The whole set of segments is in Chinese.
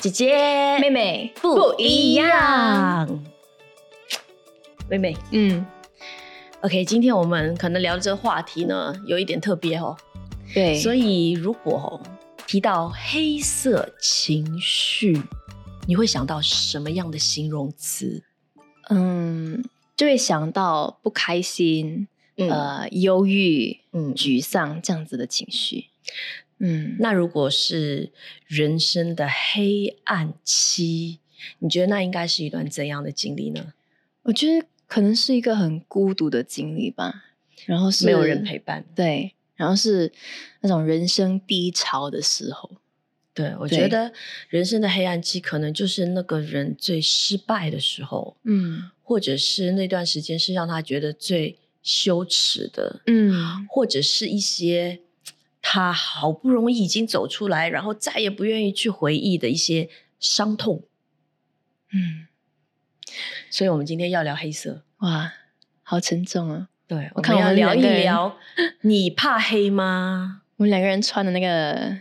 姐姐妹妹不一样。妹妹，嗯，OK，今天我们可能聊的这个话题呢，有一点特别哦。对，所以以如果提到黑色情绪，你会想到什么样的形容词？嗯，就会想到不开心、嗯呃，忧郁、嗯，沮丧这样子的情绪。嗯，那如果是人生的黑暗期，你觉得那应该是一段怎样的经历呢？我觉得可能是一个很孤独的经历吧。然后是没有人陪伴。对，然后是那种人生低潮的时候。对，我觉得人生的黑暗期可能就是那个人最失败的时候，嗯或者是那段时间是让他觉得最羞耻的，嗯或者是一些他好不容易已经走出来，然后再也不愿意去回忆的一些伤痛。嗯，所以，我们今天要聊黑色。哇，好沉重啊！对，我看我们聊一聊，你怕黑吗？我们两个人穿的那个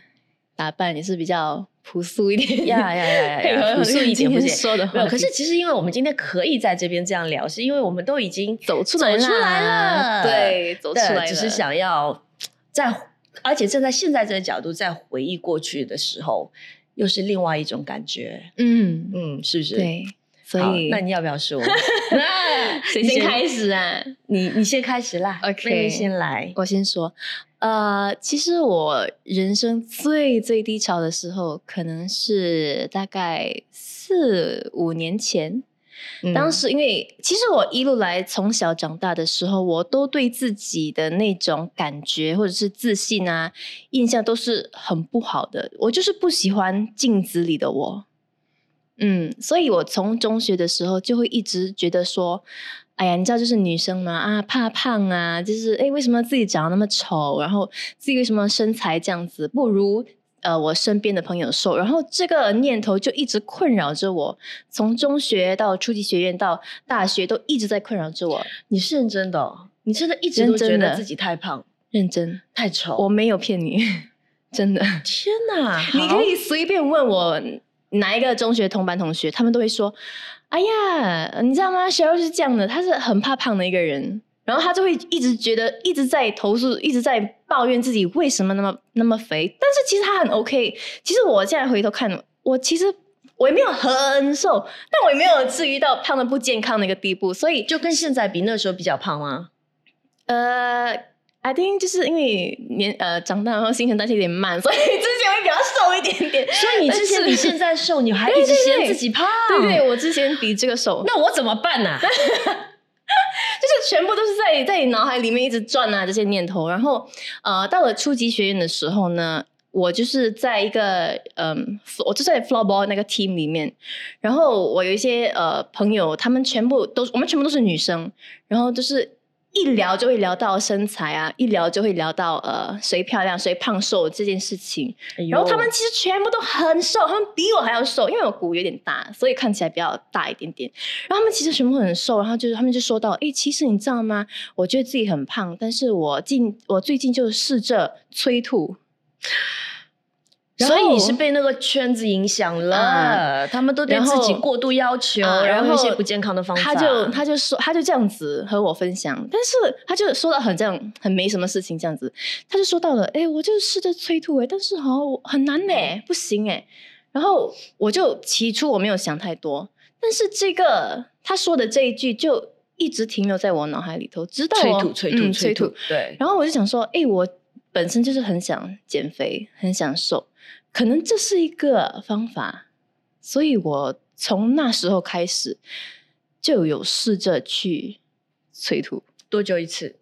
打扮也是比较朴素一点，呀呀呀 朴素一点不行。说的话，可是其实因为我们今天可以在这边这样聊，是因为我们都已经走出来走出来了，对，走出来了，只是想要在，而且站在现在这个角度再回忆过去的时候，又是另外一种感觉。嗯，嗯，是不是？。对，所，以那你要不要说？那 谁先开？始啊？你你先开始啦 OK 妹妹先来。我先说，呃，其实我人生最最低潮的时候，可能是大概四五年前。当时因为其实我一路来从小长大的时候，我都对自己的那种感觉或者是自信啊印象都是很不好的。我就是不喜欢镜子里的我，嗯，所以我从中学的时候就会一直觉得说，哎呀，你知道就是女生嘛啊，怕胖啊，就是哎为什么自己长得那么丑，然后自己为什么身材这样子不如。呃，我身边的朋友瘦，然后这个念头就一直困扰着我，从中学到初级学院到大学都一直在困扰着我。你是认真的哦、你真的一直都觉得自己太胖、认真，太丑。我没有骗你，真的。天哪！你可以随便问我哪一个中学同班同学，他们都会说：“哎呀，你知道吗？Cheryl 是这样的，他是很怕胖的一个人。”然后他就会一直觉得一直在投诉，一直在抱怨自己为什么那么那么肥。但是其实他很 OK。其实我现在回头看，我其实我也没有很瘦，但我也没有至于到胖的不健康的一个地步。所以就跟现在比，那时候比较胖吗？呃，I think 就是因为年呃长大然后新陈代谢有点慢，所以之前会比较瘦一点点。所以你之前比现在瘦，你还一直嫌自己胖。对对，我之前比这个瘦，那我怎么办呢、就 是全部都是在在你脑海里面一直转啊这些念头。然后呃，到了初级学院的时候呢，我就是在一个嗯，我就在 floorball 那个 team 里面，然后我有一些呃朋友，他们全部都我们全部都是女生，然后就是。一聊就会聊到身材啊，一聊就会聊到呃谁漂亮谁胖瘦这件事情，哎然后他们其实全部都很瘦，他们比我还要瘦，因为我骨有点大，所以看起来比较大一点点。然后他们其实全部很瘦，然后就是他们就说到，诶，其实你知道吗？我觉得自己很胖，但是我近我最近就试着催吐。所以你是被那个圈子影响了，他们都对自己过度要求，啊然后一些不健康的方法。他就他就说他就这样子和我分享，但是他就说到很这样很没什么事情这样子，他就说到了，哎，我就试着催吐哎，但是好很难呢，不行哎。然后我就起初我没有想太多，但是这个他说的这一句就一直停留在我脑海里头，直到我催吐、催吐、嗯催吐，对。然后我就想说，哎，我本身就是很想减肥，很想瘦，可能这是一个方法，所以我从那时候开始就有试着去催吐。多久一次？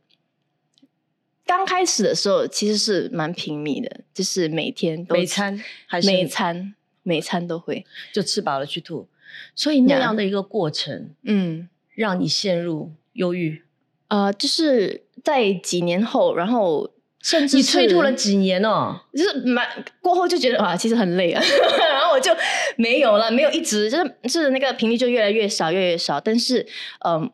刚开始的时候其实是蛮频密的，就是每天都每餐还是每餐每餐都会，就吃饱了去吐？所以那呀样的一个过程，嗯。让你陷入忧郁。呃，就是在几年后，然后甚至你催吐了几年哦？就是蛮过后就觉得啊，其实很累啊，然后我就没有了，没有一直就是是那个频率就越来越少，越来越少。但是，嗯，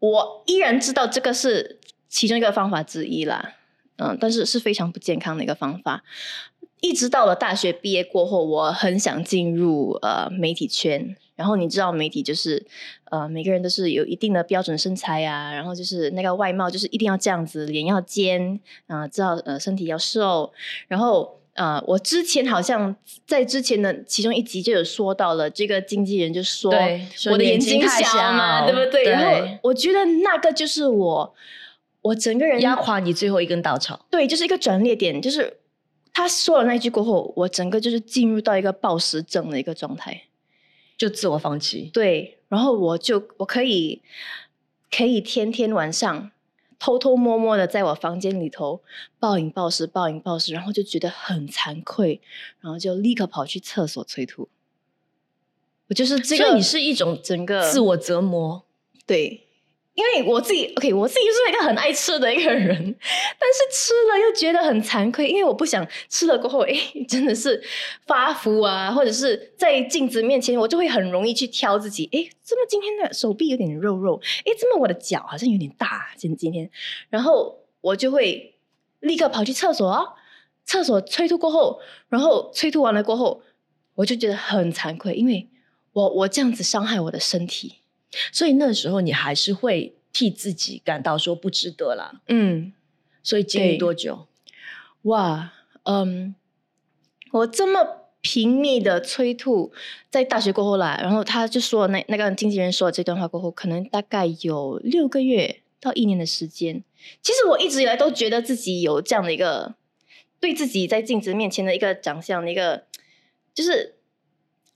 我依然知道这个是其中一个方法之一啦，嗯，但是是非常不健康的一个方法。一直到了大学毕业过后，我很想进入呃媒体圈。然后你知道媒体就是呃每个人都是有一定的标准身材啊，然后就是那个外貌就是一定要这样子，脸要尖啊、知道呃身体要瘦。然后呃我之前好像在之前的其中一集就有说到了，这个经纪人就说对我的眼睛太小嘛，对不对？然后我觉得那个就是我我整个人压垮你最后一根稻草。对，就是一个转捩点，就是他说了那句过后，我整个就是进入到一个暴食症的一个状态。就自我放弃，对，然后我就我可以可以天天晚上偷偷摸摸的在我房间里头暴饮暴食、暴饮暴食，然后就觉得很惭愧，然后就立刻跑去厕所催吐。我就是这个，所以你是一种整个自我折磨。对，因为我自己，OK，我自己是一个很爱吃的一个人，但是吃了又觉得很惭愧，因为我不想吃了过后，哎，真的是发福啊，或者是在镜子面前，我就会很容易去挑自己，哎，怎么今天的手臂有点肉肉，哎，怎么我的脚好像有点大，今今天，然后我就会立刻跑去厕所，厕所催吐过后，然后催吐完了过后，我就觉得很惭愧，因为我我这样子伤害我的身体。所以那时候你还是会替自己感到说不值得啦。嗯，所以经历多久？哇，嗯，我这么拼命的催吐，在大学过后啦，然后他就说那那个经纪人说了这段话过后，可能大概有六个月到一年的时间。其实我一直以来都觉得自己有这样的一个对自己在镜子面前的一个长相的一个，就是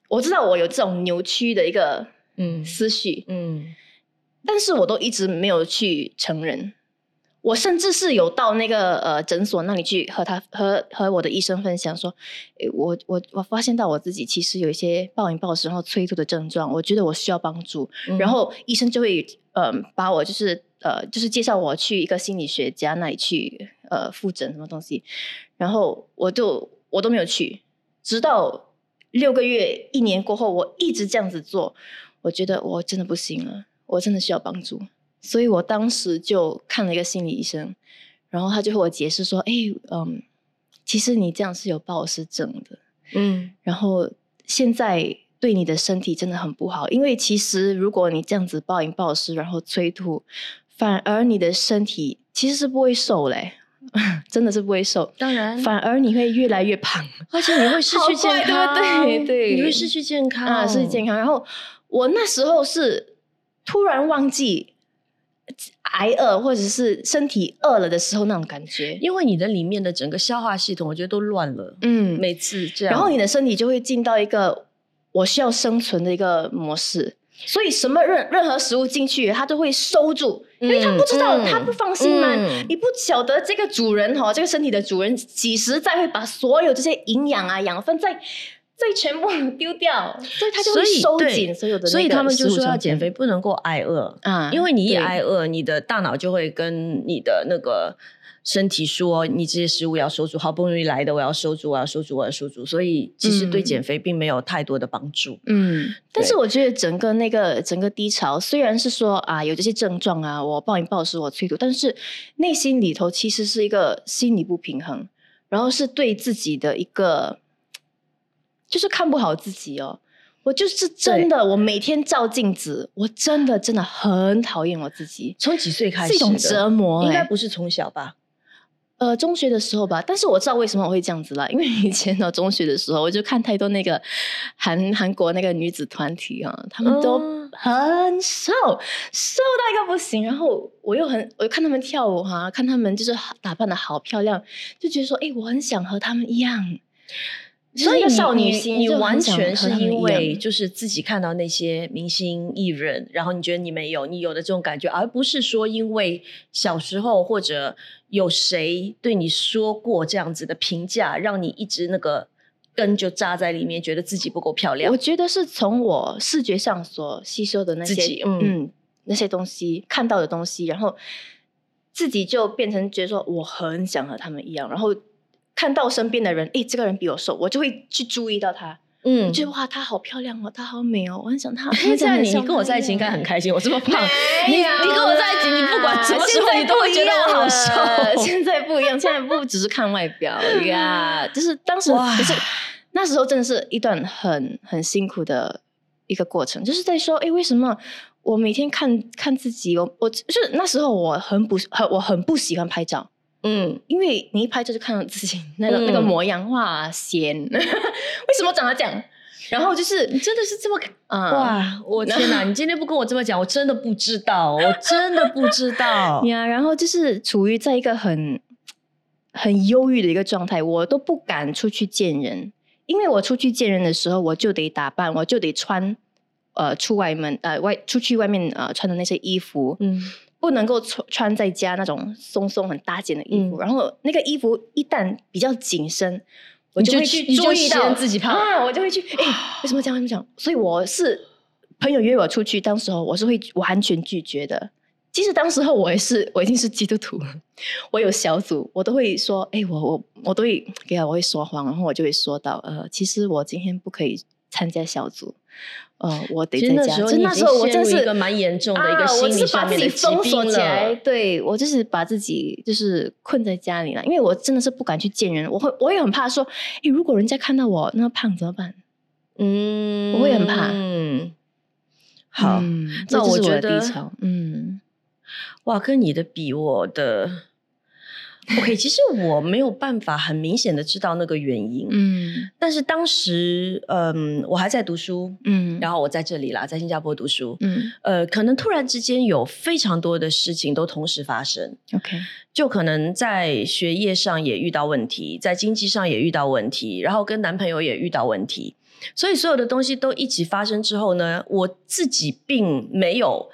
我知道我有这种扭曲的一个嗯。思绪，嗯，但是我都一直没有去承认。我甚至是有到那个呃诊所那里去和他和和我的医生分享说，诶我我我发现到我自己其实有一些暴饮暴食然后催吐的症状，我觉得我需要帮助。嗯。然后医生就会呃把我就是呃就是介绍我去一个心理学家那里去呃复诊什么东西，然后我就我都没有去，直到六个月一年过后，我一直这样子做，我觉得我真的不行了，我真的需要帮助，所以我当时就看了一个心理医生，然后他就和我解释说，哎，嗯，其实你这样是有暴食症的，嗯。然后现在对你的身体真的很不好，因为其实如果你这样子暴饮暴食，然后催吐，反而你的身体其实是不会瘦嘞，真的是不会瘦，当然，反而你会越来越胖而且你会失 去健康，对？对你会失去健康啊，失去健康。然后我那时候是突然忘记挨饿，或者是身体饿了的时候那种感觉，因为你的里面的整个消化系统，我觉得都乱了。嗯，每次这样，然后你的身体就会进到一个我需要生存的一个模式，所以什么任任何食物进去，它都会收住，因为它不知道，嗯他不放心嘛，嗯你不晓得这个主人哈，这个身体的主人几时再会把所有这些营养啊、养分再再全部丢掉，所以他就会所以收紧所有的那个所以他们就说要减肥不能够挨饿，啊，因为你一挨饿，你的大脑就会跟你的那个身体说，你这些食物要收住，好不容易来的我要收住，我要收住，我要收住。所以其实对嗯减肥并没有太多的帮助。嗯，但是我觉得整个那个整个低潮，虽然是说啊有这些症状啊，我暴饮暴食，我催吐，但是内心里头其实是一个心理不平衡，然后是对自己的一个，就是看不好自己哦。我就是真的，我每天照镜子，我真的真的很讨厌我自己，从几岁开始的？是一种折磨、应该欸不是从小吧？呃，中学的时候吧，但是我知道为什么我会这样子啦，因为以前呢，中学的时候我就看太多那个韩韩国那个女子团体啊，她们都嗯很瘦，瘦到一个不行，然后我又很，我又看她们跳舞哈、看她们就是打扮的好漂亮，就觉得说，哎，我很想和她们一样。所以少女心，你完全是因为就是自己看到那些明星艺人，然后你觉得你没有，你有的这种感觉，而不是说因为小时候或者有谁对你说过这样子的评价，让你一直那个根就扎在里面，觉得自己不够漂亮我。觉得是从我视觉上所吸收的那些嗯那些东西看到的东西，然后自己就变成觉得说我很想和他们一样，然后看到身边的人，诶，这个人比我瘦，我就会去注意到他，嗯，觉得哇，她好漂亮哦，她好美哦，我很想她。现在你你跟我在一起应该很开心，我这么胖，你你跟我在一起，你不管什么时候你都会觉得我好瘦。现在不一样，现在不只是看外表呀，就是当时就是那时候真的是一段很很辛苦的一个过程，就是在说，哎，为什么我每天看看自己，我我就是那时候我很不很我很不喜欢拍照。嗯，因为你一拍照就看到自己那个那个模样，哇，仙！为什么长得这样？然后就是你真的是这么啊哇！我天哪！你今天不跟我这么讲，我真的不知道，我真的不知道 呀。然后就是处于在一个很很忧郁的一个状态，我都不敢出去见人，因为我出去见人的时候，我就得打扮，我就得穿呃出外门呃外出去外面呃穿的那些衣服，嗯。不能够穿穿在家那种松松很大件的衣服，然后那个衣服一旦比较紧身，我就会去注意到自己胖啊，我就会去 哎，为什么这样？为什么这样？所以我是朋友约我出去，当时候我是会完全拒绝的。其实当时候我也是，我已经是基督徒了，我有小组，我都会说，哎，我我我都会给他，我会说谎，然后我就会说到，呃，其实我今天不可以参加小组。呃，我得在家。就那时候，我真是一个蛮严重的一个心理上面的疾病了。对我就是把自己就是困在家里了，因为我真的是不敢去见人。我会，我也很怕说，哎，如果人家看到我那么胖怎么办？嗯，我会很怕。嗯，好，那我觉得，嗯，哇，跟你的比，我的。OK，其实我没有办法很明显的知道那个原因，嗯，但是当时，嗯，我还在读书，嗯，然后我在这里啦，在新加坡读书，嗯，呃，可能突然之间有非常多的事情都同时发生，OK，就可能在学业上也遇到问题，在经济上也遇到问题，然后跟男朋友也遇到问题，所以所有的东西都一起发生之后呢，我自己并没有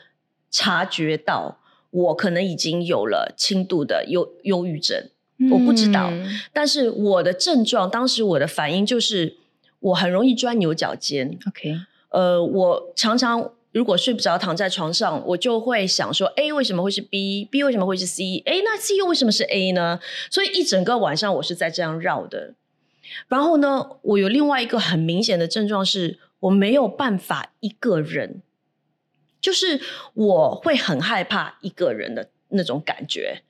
察觉到。我可能已经有了轻度的忧忧郁症，我不知道。但是我的症状，当时我的反应就是，我很容易钻牛角尖。OK，呃，我常常如果睡不着，躺在床上，我就会想说：A 为什么会是 B？B 为什么会是 C？哎，那 C 又为什么是 A 呢？所以一整个晚上我是在这样绕的。然后呢，我有另外一个很明显的症状是，我没有办法一个人。就是我会很害怕一个人的那种感觉，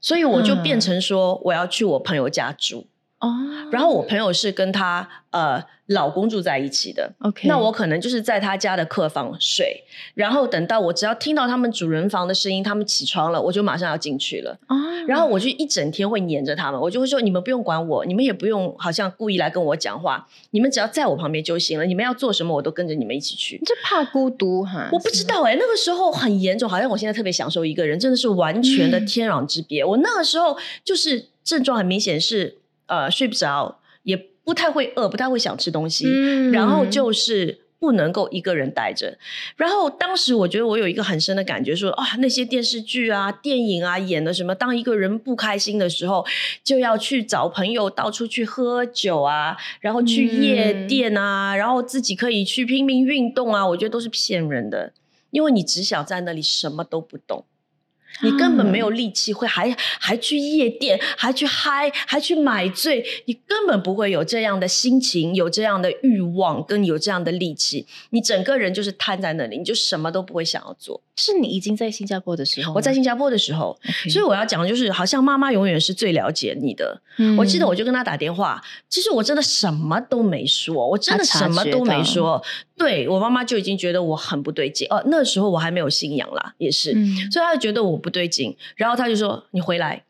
所以我就变成说我要去我朋友家住哦，然后我朋友是跟她呃。老公住在一起的，OK，那我可能就是在他家的客房睡，然后等到我只要听到他们主人房的声音，他们起床了，我就马上要进去了。哦，然后我就一整天会黏着他们，我就会说：你们不用管我，你们也不用好像故意来跟我讲话，你们只要在我旁边就行了。你们要做什么，我都跟着你们一起去。就怕孤独哈？我不知道哎，那个时候很严重，好像我现在特别享受一个人，真的是完全的天壤之别。我那个时候就是症状很明显是呃睡不着也。不太会饿，不太会想吃东西，然后就是不能够一个人待着。然后当时我觉得我有一个很深的感觉，说啊，那些电视剧啊、电影啊演的什么，当一个人不开心的时候，就要去找朋友到处去喝酒啊，然后去夜店啊，然后自己可以去拼命运动啊，我觉得都是骗人的，因为你只想在那里什么都不动。你根本没有力气，会还还去夜店，还去嗨，还去买醉，你根本不会有这样的心情，有这样的欲望，跟有这样的力气，你整个人就是瘫在那里，你就什么都不会想要做。是你已经在新加坡的时候，我在新加坡的时候，所以我要讲的就是，好像妈妈永远是最了解你的。我记得我就跟他打电话，其实我真的什么都没说，我真的什么都没说。对我妈妈就已经觉得我很不对劲哦，那时候我还没有信仰啦，也是，所以她就觉得我不对劲，然后她就说你回来。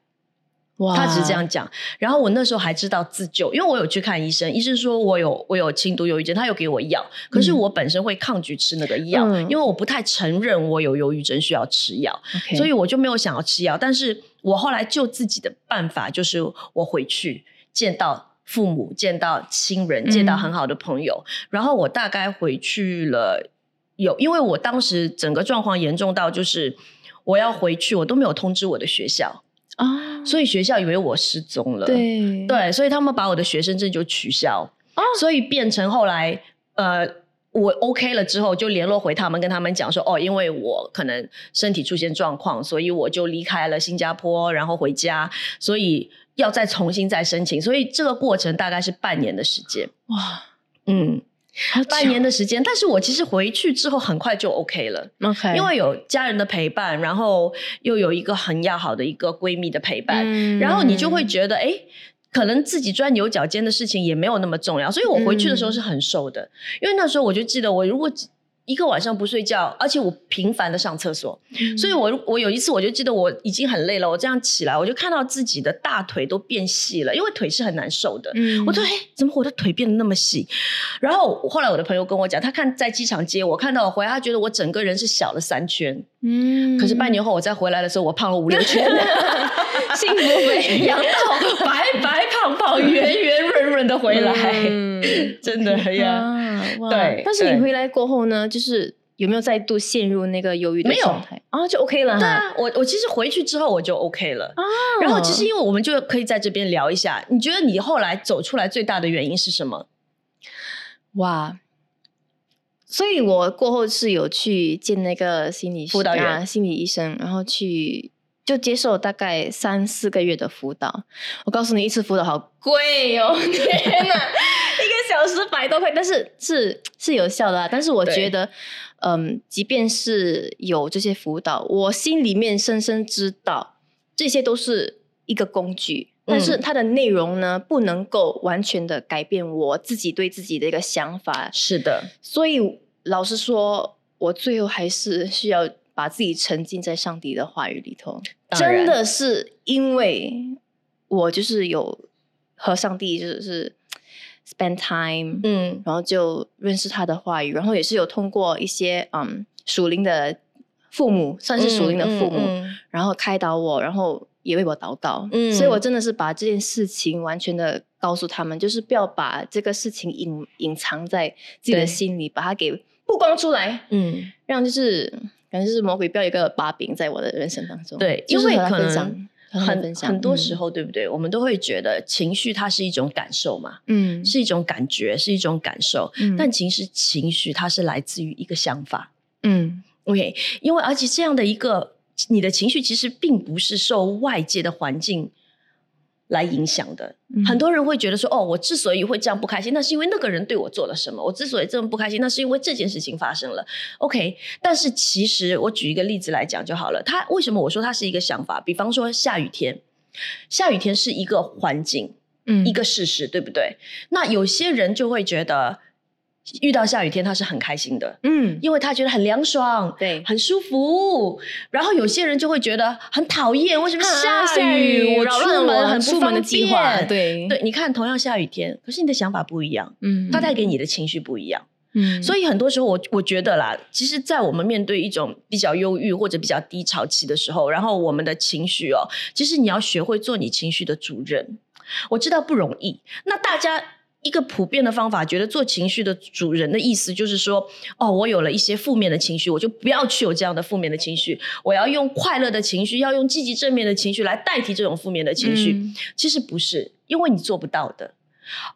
他只是这样讲，然后我那时候还知道自救，因为我有去看医生，医生说我有我有轻度忧郁症，他有给我药，可是我本身会抗拒吃那个药，因为我不太承认我有忧郁症需要吃药，所以我就没有想要吃药。但是我后来救自己的办法就是我回去见到父母，见到亲人，见到很好的朋友，然后我大概回去了有，因为我当时整个状况严重到就是我要回去，我都没有通知我的学校。啊，所以学校以为我失踪了，对。对，所以他们把我的学生证就取消，所以变成后来呃，我 OK 了之后就联络回他们，跟他们讲说，哦，因为我可能身体出现状况，所以我就离开了新加坡，然后回家，所以要再重新再申请，所以这个过程大概是半年的时间。哇，嗯，好半年的时间。但是我其实回去之后很快就 OK 了，，OK，因为有家人的陪伴，然后又有一个很要好的一个闺蜜的陪伴，嗯然后你就会觉得，哎。可能自己钻牛角尖的事情也没有那么重要，所以我回去的时候是很瘦的。因为那时候我就记得，我如果一个晚上不睡觉，而且我频繁的上厕所，所以我我有一次我就记得我已经很累了，我这样起来，我就看到自己的大腿都变细了，因为腿是很难受的。嗯我说：“哎，怎么我的腿变得那么细？”然后后来我的朋友跟我讲，他看在机场接我，看到我回来，他觉得我整个人是小了三圈。嗯可是半年后我再回来的时候，我胖了五六圈，幸福肥羊到白白胖胖、圆圆润润的回来，嗯真的呀。啊对但是你回来过后呢，就是有没有再度陷入那个忧郁的没有状态啊？就 OK 了哈。对啊，我我其实回去之后我就 OK 了。啊然后其实因为我们就可以在这边聊一下，你觉得你后来走出来最大的原因是什么？哇，所以我过后是有去见那个心理师辅导员啊、心理医生，然后去就接受大概三四个月的辅导。我告诉你，一次辅导好贵哦，天哪，一个小时百多块，但是是是有效的、啊。但是我觉得，嗯，即便是有这些辅导，我心里面深深知道，这些都是一个工具。但是嗯它的内容呢，不能够完全的改变我自己对自己的一个想法，是的，所以老实说，我最后还是需要把自己沉浸在上帝的话语里头。真的是因为我就是有和上帝就是 spend time，、嗯。然后就认识他的话语，然后也是有通过一些嗯属灵的父母，算是属灵的父母，嗯嗯。然后开导我，然后也为我祷告，嗯。所以我真的是把这件事情完全的告诉他们，就是不要把这个事情隐隐藏在自己的心里，把它给曝光出来，嗯，让就是感觉就是魔鬼不要有一个把柄在我的人生当中，对，因为可能。很很多时嗯候，对不对？我们都会觉得情绪它是一种感受嘛，嗯，是一种感觉，是一种感受。嗯但其实情绪它是来自于一个想法。嗯 OK，因为而且这样的一个你的情绪其实并不是受外界的环境来影响的。嗯很多人会觉得说，哦，我之所以会这样不开心，那是因为那个人对我做了什么；我之所以这么不开心，那是因为这件事情发生了。OK，但是其实我举一个例子来讲就好了。它为什么我说它是一个想法？比方说下雨天，下雨天是一个环境，嗯一个事实，对不对？那有些人就会觉得，遇到下雨天他是很开心的，嗯因为他觉得很凉爽，对很舒服。然后有些人就会觉得很讨厌，为什么啊下雨？我出门很不方出门的计划，便。对对，你看，同样下雨天，可是你的想法不一样，嗯它带给你的情绪不一样。嗯所以很多时候我，我觉得啦，其实，在我们面对一种比较忧郁或者比较低潮期的时候，然后我们的情绪哦，其实你要学会做你情绪的主人。我知道不容易，那大家。一个普遍的方法，觉得做情绪的主人的意思就是说，哦，我有了一些负面的情绪，我就不要去有这样的负面的情绪，我要用快乐的情绪，要用积极正面的情绪来代替这种负面的情绪。嗯其实不是，因为你做不到的，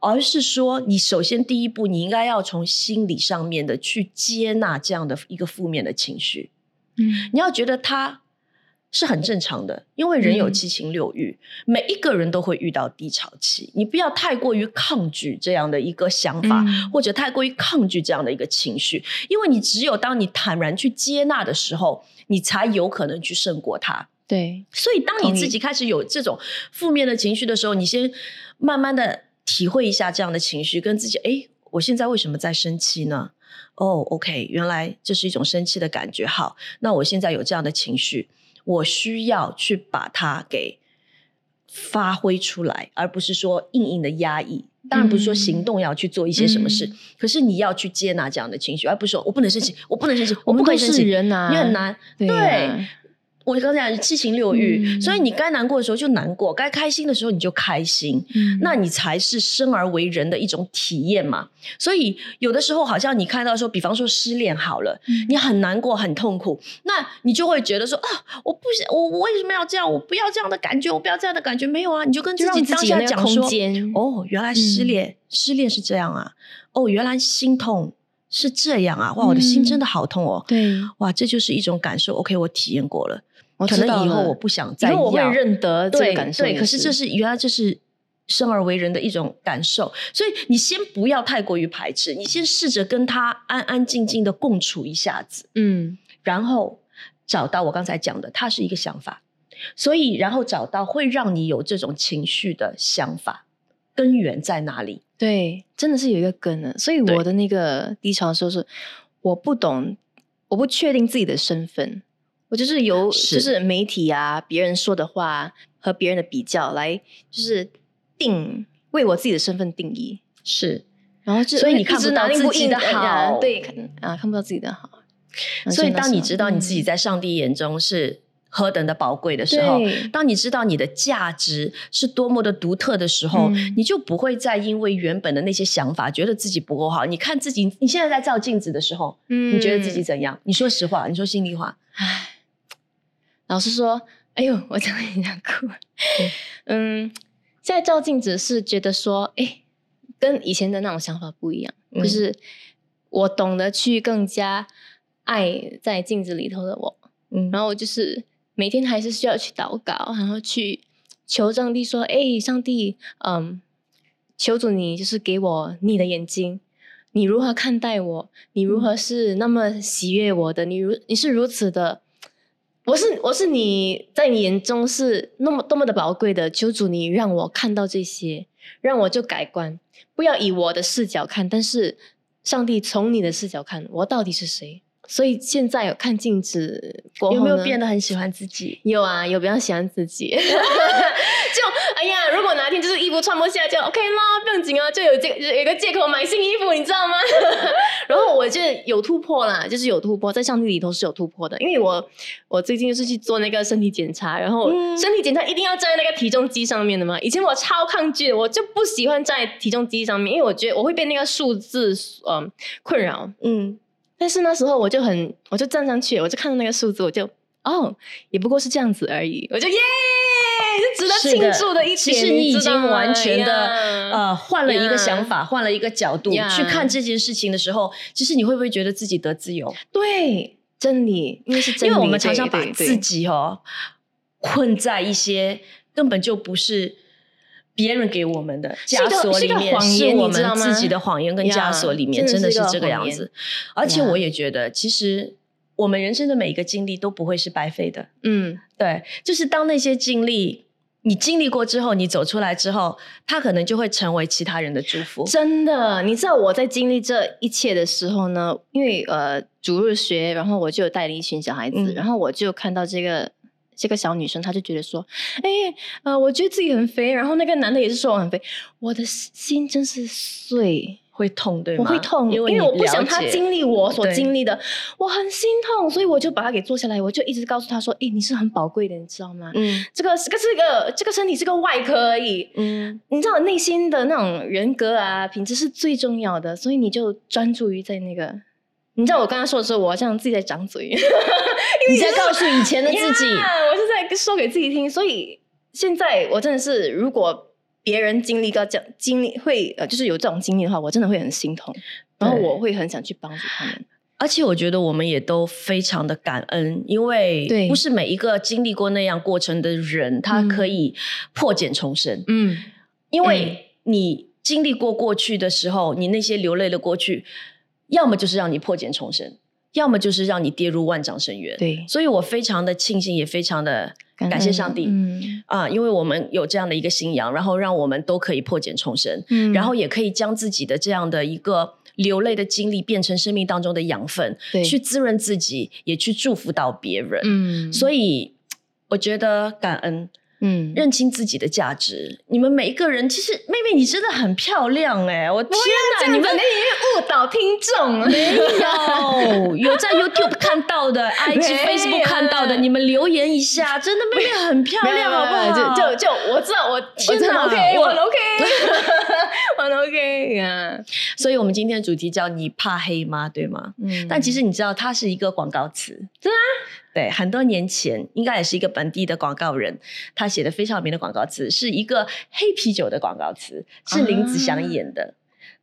而是说你首先第一步，你应该要从心理上面的去接纳这样的一个负面的情绪，嗯你要觉得它是很正常的，因为人有嗯七情六欲，每一个人都会遇到低潮期，你不要太过于抗拒这样的一个想法，嗯或者太过于抗拒这样的一个情绪，因为你只有当你坦然去接纳的时候，你才有可能去胜过它。对所以，当你自己开始有这种负面的情绪的时候，你先慢慢的体会一下这样的情绪，跟自己，诶，我现在为什么在生气呢？哦，OK，原来这是一种生气的感觉。好，那我现在有这样的情绪，我需要去把它给发挥出来，而不是说硬硬的压抑。当然不是说行动要去做一些什么事，嗯。可是你要去接纳这样的情绪，而不是说我不能生气，我不能生气，我不可以生气。人啊，你很难，对对。啊我刚才讲七情六欲，嗯所以你该难过的时候就难过，该开心的时候你就开心，嗯那你才是生而为人的一种体验嘛。所以有的时候好像你看到说，比方说失恋好了，嗯你很难过、很痛苦，那你就会觉得说啊，我不想，我我为什么要这样？我不要这样的感觉，我不要这样的感觉。没有啊，你就跟自己当下讲说哦，原来失嗯恋，失恋是这样啊，哦，原来心痛是这样啊，哇，我的心嗯真的好痛哦。对，哇，这就是一种感受。OK，我体验过了，我可能以后我不想再因为我会认得这个对对，感受也，可是这是原来这是生而为人的一种感受。所以你先不要太过于排斥，你先试着跟他安安静静的共处一下子，嗯然后找到我刚才讲的，它是一个想法。所以，然后找到会让你有这种情绪的想法根源在哪里？对，真的是有一个根的。所以我的那个低潮的时候是，我不懂，我不确定自己的身份，我就是由是就是媒体啊、别人说的话和别人的比较来，就是定为我自己的身份定义，是，然后就所以你看不到自己的好对，看啊看不到自己的好。嗯所以当你知道你自己嗯在上帝眼中是何等的宝贵的时候，对当你知道你的价值是多么的独特的时候，嗯你就不会再因为原本的那些想法觉得自己不够好。你看自己，你现在在照镜子的时候，嗯你觉得自己怎样？你说实话，你说心里话。唉，老师说，哎呦，我讲一想哭。嗯，现在照镜子是觉得说，哎，跟以前的那种想法不一样，嗯就是我懂得去更加爱在镜子里头的我，嗯然后我就是每天还是需要去祷告，然后去求上帝说，哎，上帝，嗯，求主你就是给我你的眼睛。你如何看待我？你如何是那么喜悦我的？你如你是如此的，我是我是你在你眼中是那么多么的宝贵的。求主你让我看到这些，让我就改观，不要以我的视角看，但是上帝从你的视角看，我到底是谁？所以现在有看镜子过后有没有呢变得很喜欢自己？有啊，有比较喜欢自己。就哎呀，如果哪天就是衣服穿不下，就 OK 啦，不用紧啊，就有这有一个借口买新衣服，你知道吗？然后我就有突破啦，就是有突破，在上帝里头是有突破的，因为我我最近就是去做那个身体检查，然后嗯身体检查一定要站在那个体重机上面的嘛。以前我超抗拒的，我就不喜欢站在体重机上面，因为我觉得我会被那个数字嗯困扰。嗯，但是那时候我就很，我就站上去，我就看到那个数字，我就哦，也不过是这样子而已，我就耶，是值得庆祝的一点。其实你已经完全的呀呃换了一个想法，换了一个角度呀去看这件事情的时候，其实你会不会觉得自己得自由？对真理，因为是真理，因为我们常常把自己哦困在一些根本就不是别人给我们的枷锁里面，是我们自己的谎言跟枷锁里面，呀真的是真的是这个样子。而且我也觉得，其实我们人生的每一个经历都不会是白费的。嗯对，就是当那些经历你经历过之后，你走出来之后，他可能就会成为其他人的祝福。真的，你知道我在经历这一切的时候呢，因为呃主日学，然后我就有带领一群小孩子，嗯然后我就看到这个这个小女生，她就觉得说，哎，呃，我觉得自己很肥，然后那个男的也是说我很肥，我的心真是碎。会痛，对吗？我会痛，因因为我不想他经历我所经历的，我很心痛，所以我就把他给坐下来，我就一直告诉他说：“诶，你是很宝贵的，你知道吗？嗯这个这个是个这个身体是个外壳而已，嗯，你知道内心的那种人格啊品质是最重要的，所以你就专注于在那个。你知道我刚刚说的时候，我好像自己在张嘴，你在告诉以前的自己，呀我是在说给自己听。所以现在我真的是，如果别人经历到这样经历会呃，就是有这种经历的话，我真的会很心痛，然后我会很想去帮助他们。而且我觉得我们也都非常的感恩，因为不是每一个经历过那样过程的人，他嗯。可以破茧重生。嗯，因为你经历过过去的时候，你那些流泪的过去，要么就是让你破茧重生，要么就是让你跌入万丈深渊。对，所以我非常的庆幸，也非常的感谢上帝。嗯啊，因为我们有这样的一个信仰，然后让我们都可以破茧重生，嗯然后也可以将自己的这样的一个流泪的经历变成生命当中的养分，对去滋润自己，也去祝福到别人。嗯所以我觉得感恩，嗯认清自己的价值。你们每一个人，其实妹妹你真的很漂亮哎、我天哪，你们你们那误导听众，没有有在 YouTube 看到的 没，IG、Facebook 看到的，你们留言一下，真的妹妹很漂亮，好不好？就就就我知道我天哪我很 OK，我 OK，我很 OK 啊。所以我们今天的主题叫“你怕黑吗”，对吗？嗯但其实你知道，它是一个广告词，真的对，很多年前应该也是一个本地的广告人，他写的非常有名的广告词，是一个黑啤酒的广告词，是林子祥演的。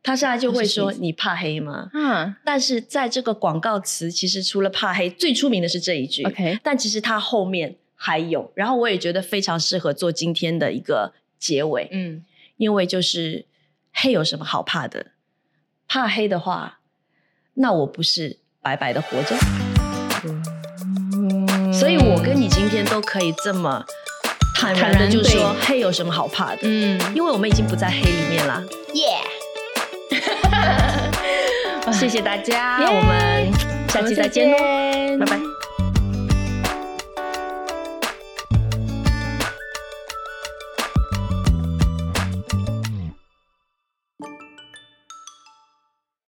他现在就会说哦：“是你怕黑吗嗯？”但是在这个广告词，其实除了怕黑，最出名的是这一句。，OK，但其实它后面还有，然后我也觉得非常适合做今天的一个结尾。嗯因为就是黑有什么好怕的？怕黑的话，那我不是白白的活着？所以我跟你今天都可以这么坦然的就说，黑有什么好怕的？嗯，因为我们已经不在黑里面啦。耶！谢谢大家，我们下期再见喽，拜拜。